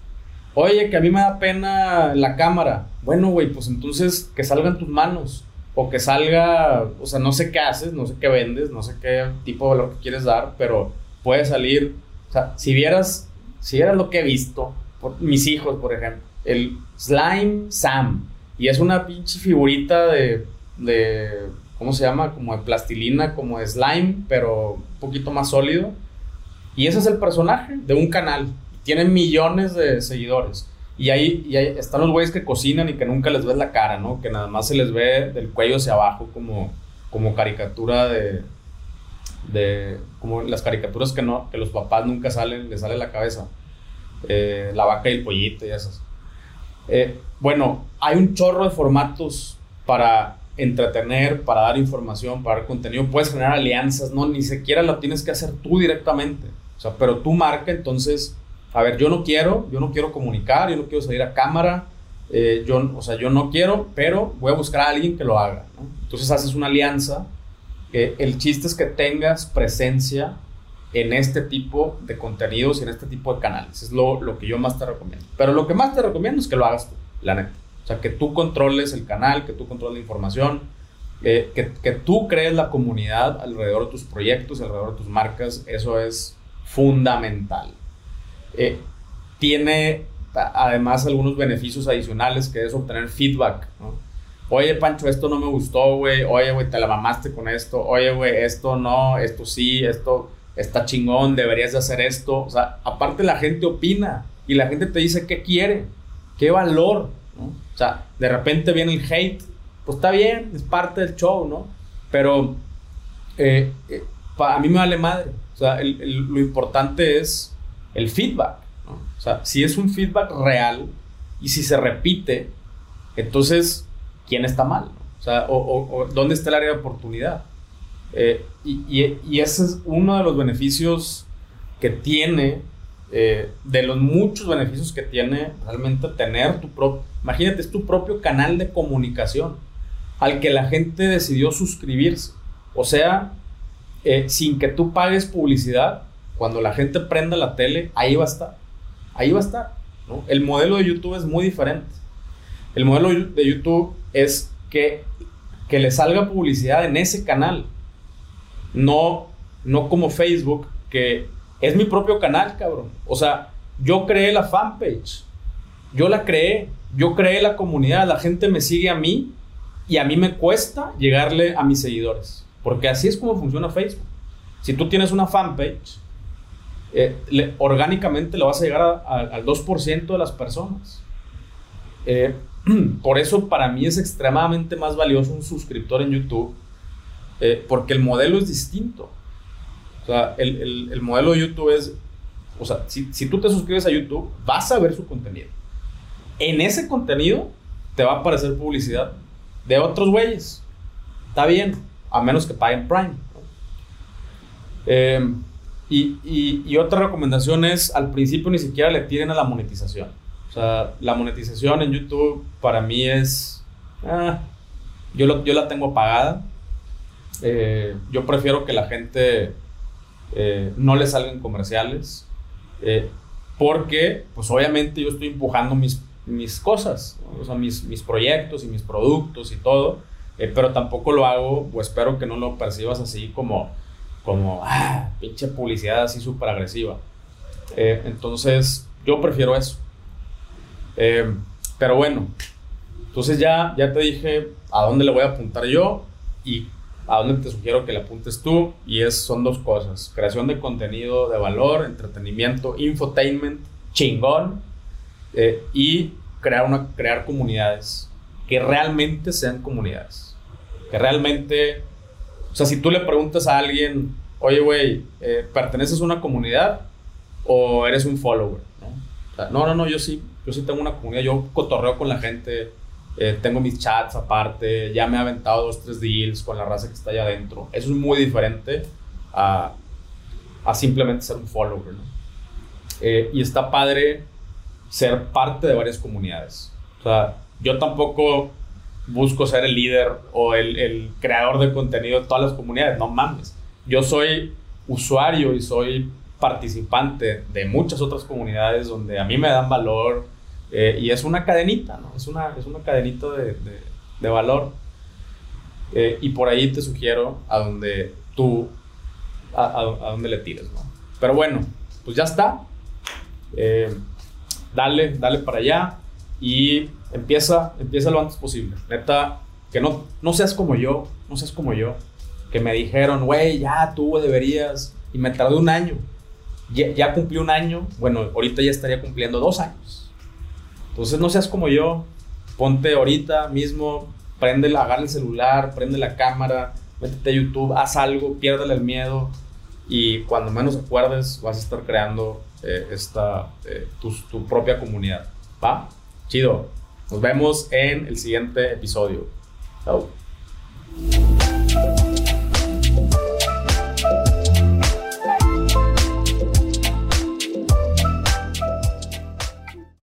Oye, que a mí me da pena la cámara. Bueno, güey, pues entonces que salgan tus manos. O que salga, o sea, no sé qué haces, no sé qué vendes, no sé qué tipo de lo que quieres dar, pero puede salir. O sea, si vieras, si vieras lo que he visto, por, mis hijos, por ejemplo, el Slime Sam y es una pinche figurita de, de, ¿cómo se llama? Como de plastilina, como de slime, pero un poquito más sólido. Y ese es el personaje de un canal. Tiene millones de seguidores. Y ahí, y ahí están los güeyes que cocinan y que nunca les ves la cara, ¿no? Que nada más se les ve del cuello hacia abajo como, como caricatura de, de... Como las caricaturas que, no, que los papás nunca salen, les sale la cabeza. Eh, la vaca y el pollito y esas. Eh, bueno, hay un chorro de formatos para entretener, para dar información, para dar contenido. Puedes generar alianzas, ¿no? Ni siquiera lo tienes que hacer tú directamente. O sea, pero tu marca, entonces, a ver, yo no quiero, yo no quiero comunicar, yo no quiero salir a cámara, eh, yo, o sea, yo no quiero, pero voy a buscar a alguien que lo haga. Entonces haces una alianza. el chiste es que tengas presencia en este tipo de contenidos y en este tipo de canales. Es lo, lo que yo más te recomiendo. Pero lo que más te recomiendo es que lo hagas tú, la neta. O sea, que tú controles el canal, que tú controles la información, que, que, tú crees la comunidad alrededor de tus proyectos, alrededor de tus marcas. Eso es fundamental. Eh, tiene además algunos beneficios adicionales que es obtener feedback. Oye, Pancho, esto no me gustó, güey. Oye, güey, te la mamaste con esto. Oye, güey, esto no, esto sí, esto está chingón, deberías de hacer esto. O sea, aparte la gente opina y la gente te dice qué quiere, qué valor. O sea, de repente viene el hate, pues está bien, es parte del show, ¿no? Pero eh, eh, a mí me vale madre. O sea, lo importante es el feedback. O sea, si es un feedback real y si se repite, entonces, ¿quién está mal? O sea, o ¿dónde está el área de oportunidad? Eh, y, ese es uno de los beneficios que tiene, eh, de los muchos beneficios que tiene realmente tener tu propio, imagínate, es tu propio canal de comunicación. al que la gente decidió suscribirse. O sea, eh, sin que tú pagues publicidad, cuando la gente prenda la tele, ahí va a estar. Ahí va a estar. El modelo de YouTube es muy diferente. El modelo de YouTube es que, que le salga publicidad en ese canal. No, no como Facebook, que es mi propio canal, cabrón. O sea, yo creé la fanpage. Yo la creé. Yo creé la comunidad. La gente me sigue a mí y a mí me cuesta llegarle a mis seguidores. Porque así es como funciona Facebook. Si tú tienes una fanpage, eh, orgánicamente le vas a llegar al 2% de las personas. Eh, por eso para mí es extremadamente más valioso un suscriptor en YouTube, eh, porque el modelo es distinto. O sea, el, el, modelo de YouTube es, o sea, si, si tú te suscribes a YouTube, vas a ver su contenido. En ese contenido te va a aparecer publicidad de otros güeyes. Está bien, a menos que paguen Prime. Eh, y, y, otra recomendación es, al principio ni siquiera le tiren a la monetización. O sea, la monetización en YouTube para mí es... Ah, yo, lo, yo la tengo pagada. Eh, yo prefiero que la gente eh, no le salgan comerciales. porque, pues obviamente yo estoy empujando mis, mis cosas, o sea, mis, mis proyectos y mis productos y todo. Eh, pero tampoco lo hago, o espero que no lo percibas así como, como, ah, pinche publicidad así súper agresiva. Eh, entonces, yo prefiero eso. Eh, pero bueno, entonces ya, ya te dije a dónde le voy a apuntar yo y a dónde te sugiero que le apuntes tú. Y es, son dos cosas. Creación de contenido de valor, entretenimiento, infotainment, chingón. y crear, una, crear comunidades que realmente sean comunidades que realmente, o sea, si tú le preguntas a alguien, oye, güey, eh, ¿perteneces a una comunidad o eres un follower? ¿no? no, no, no, yo sí, yo sí tengo una comunidad, yo cotorreo con la gente, eh, tengo mis chats aparte, ya me he aventado dos, tres deals con la raza que está allá adentro. Eso es muy diferente a, a simplemente ser un follower, ¿no? Eh, y está padre ser parte de varias comunidades. O sea, yo tampoco busco ser el líder o el, el, creador de contenido de todas las comunidades. No mames. Yo soy usuario y soy participante de muchas otras comunidades donde a mí me dan valor eh, y es una cadenita, ¿no? Es una, es una cadenita de, de, valor. Eh, y por ahí te sugiero a donde tú, a, a, donde le tires, ¿no? Pero bueno, pues ya está. Eh, dale, dale para allá y empieza, empieza lo antes posible. Neta, que no, no seas como yo, no seas como yo, que me dijeron, güey, ya tú deberías, y me tardé un año. Ya, ya, cumplí un año, bueno, ahorita ya estaría cumpliendo dos años. Entonces no seas como yo, ponte ahorita mismo, prende, agarra el celular, prende la cámara, métete a YouTube, haz algo, piérdele el miedo y cuando menos acuerdes vas a estar creando eh, esta, eh, tu, tu propia comunidad. ¿Va? Chido. Nos vemos en el siguiente episodio. Chao.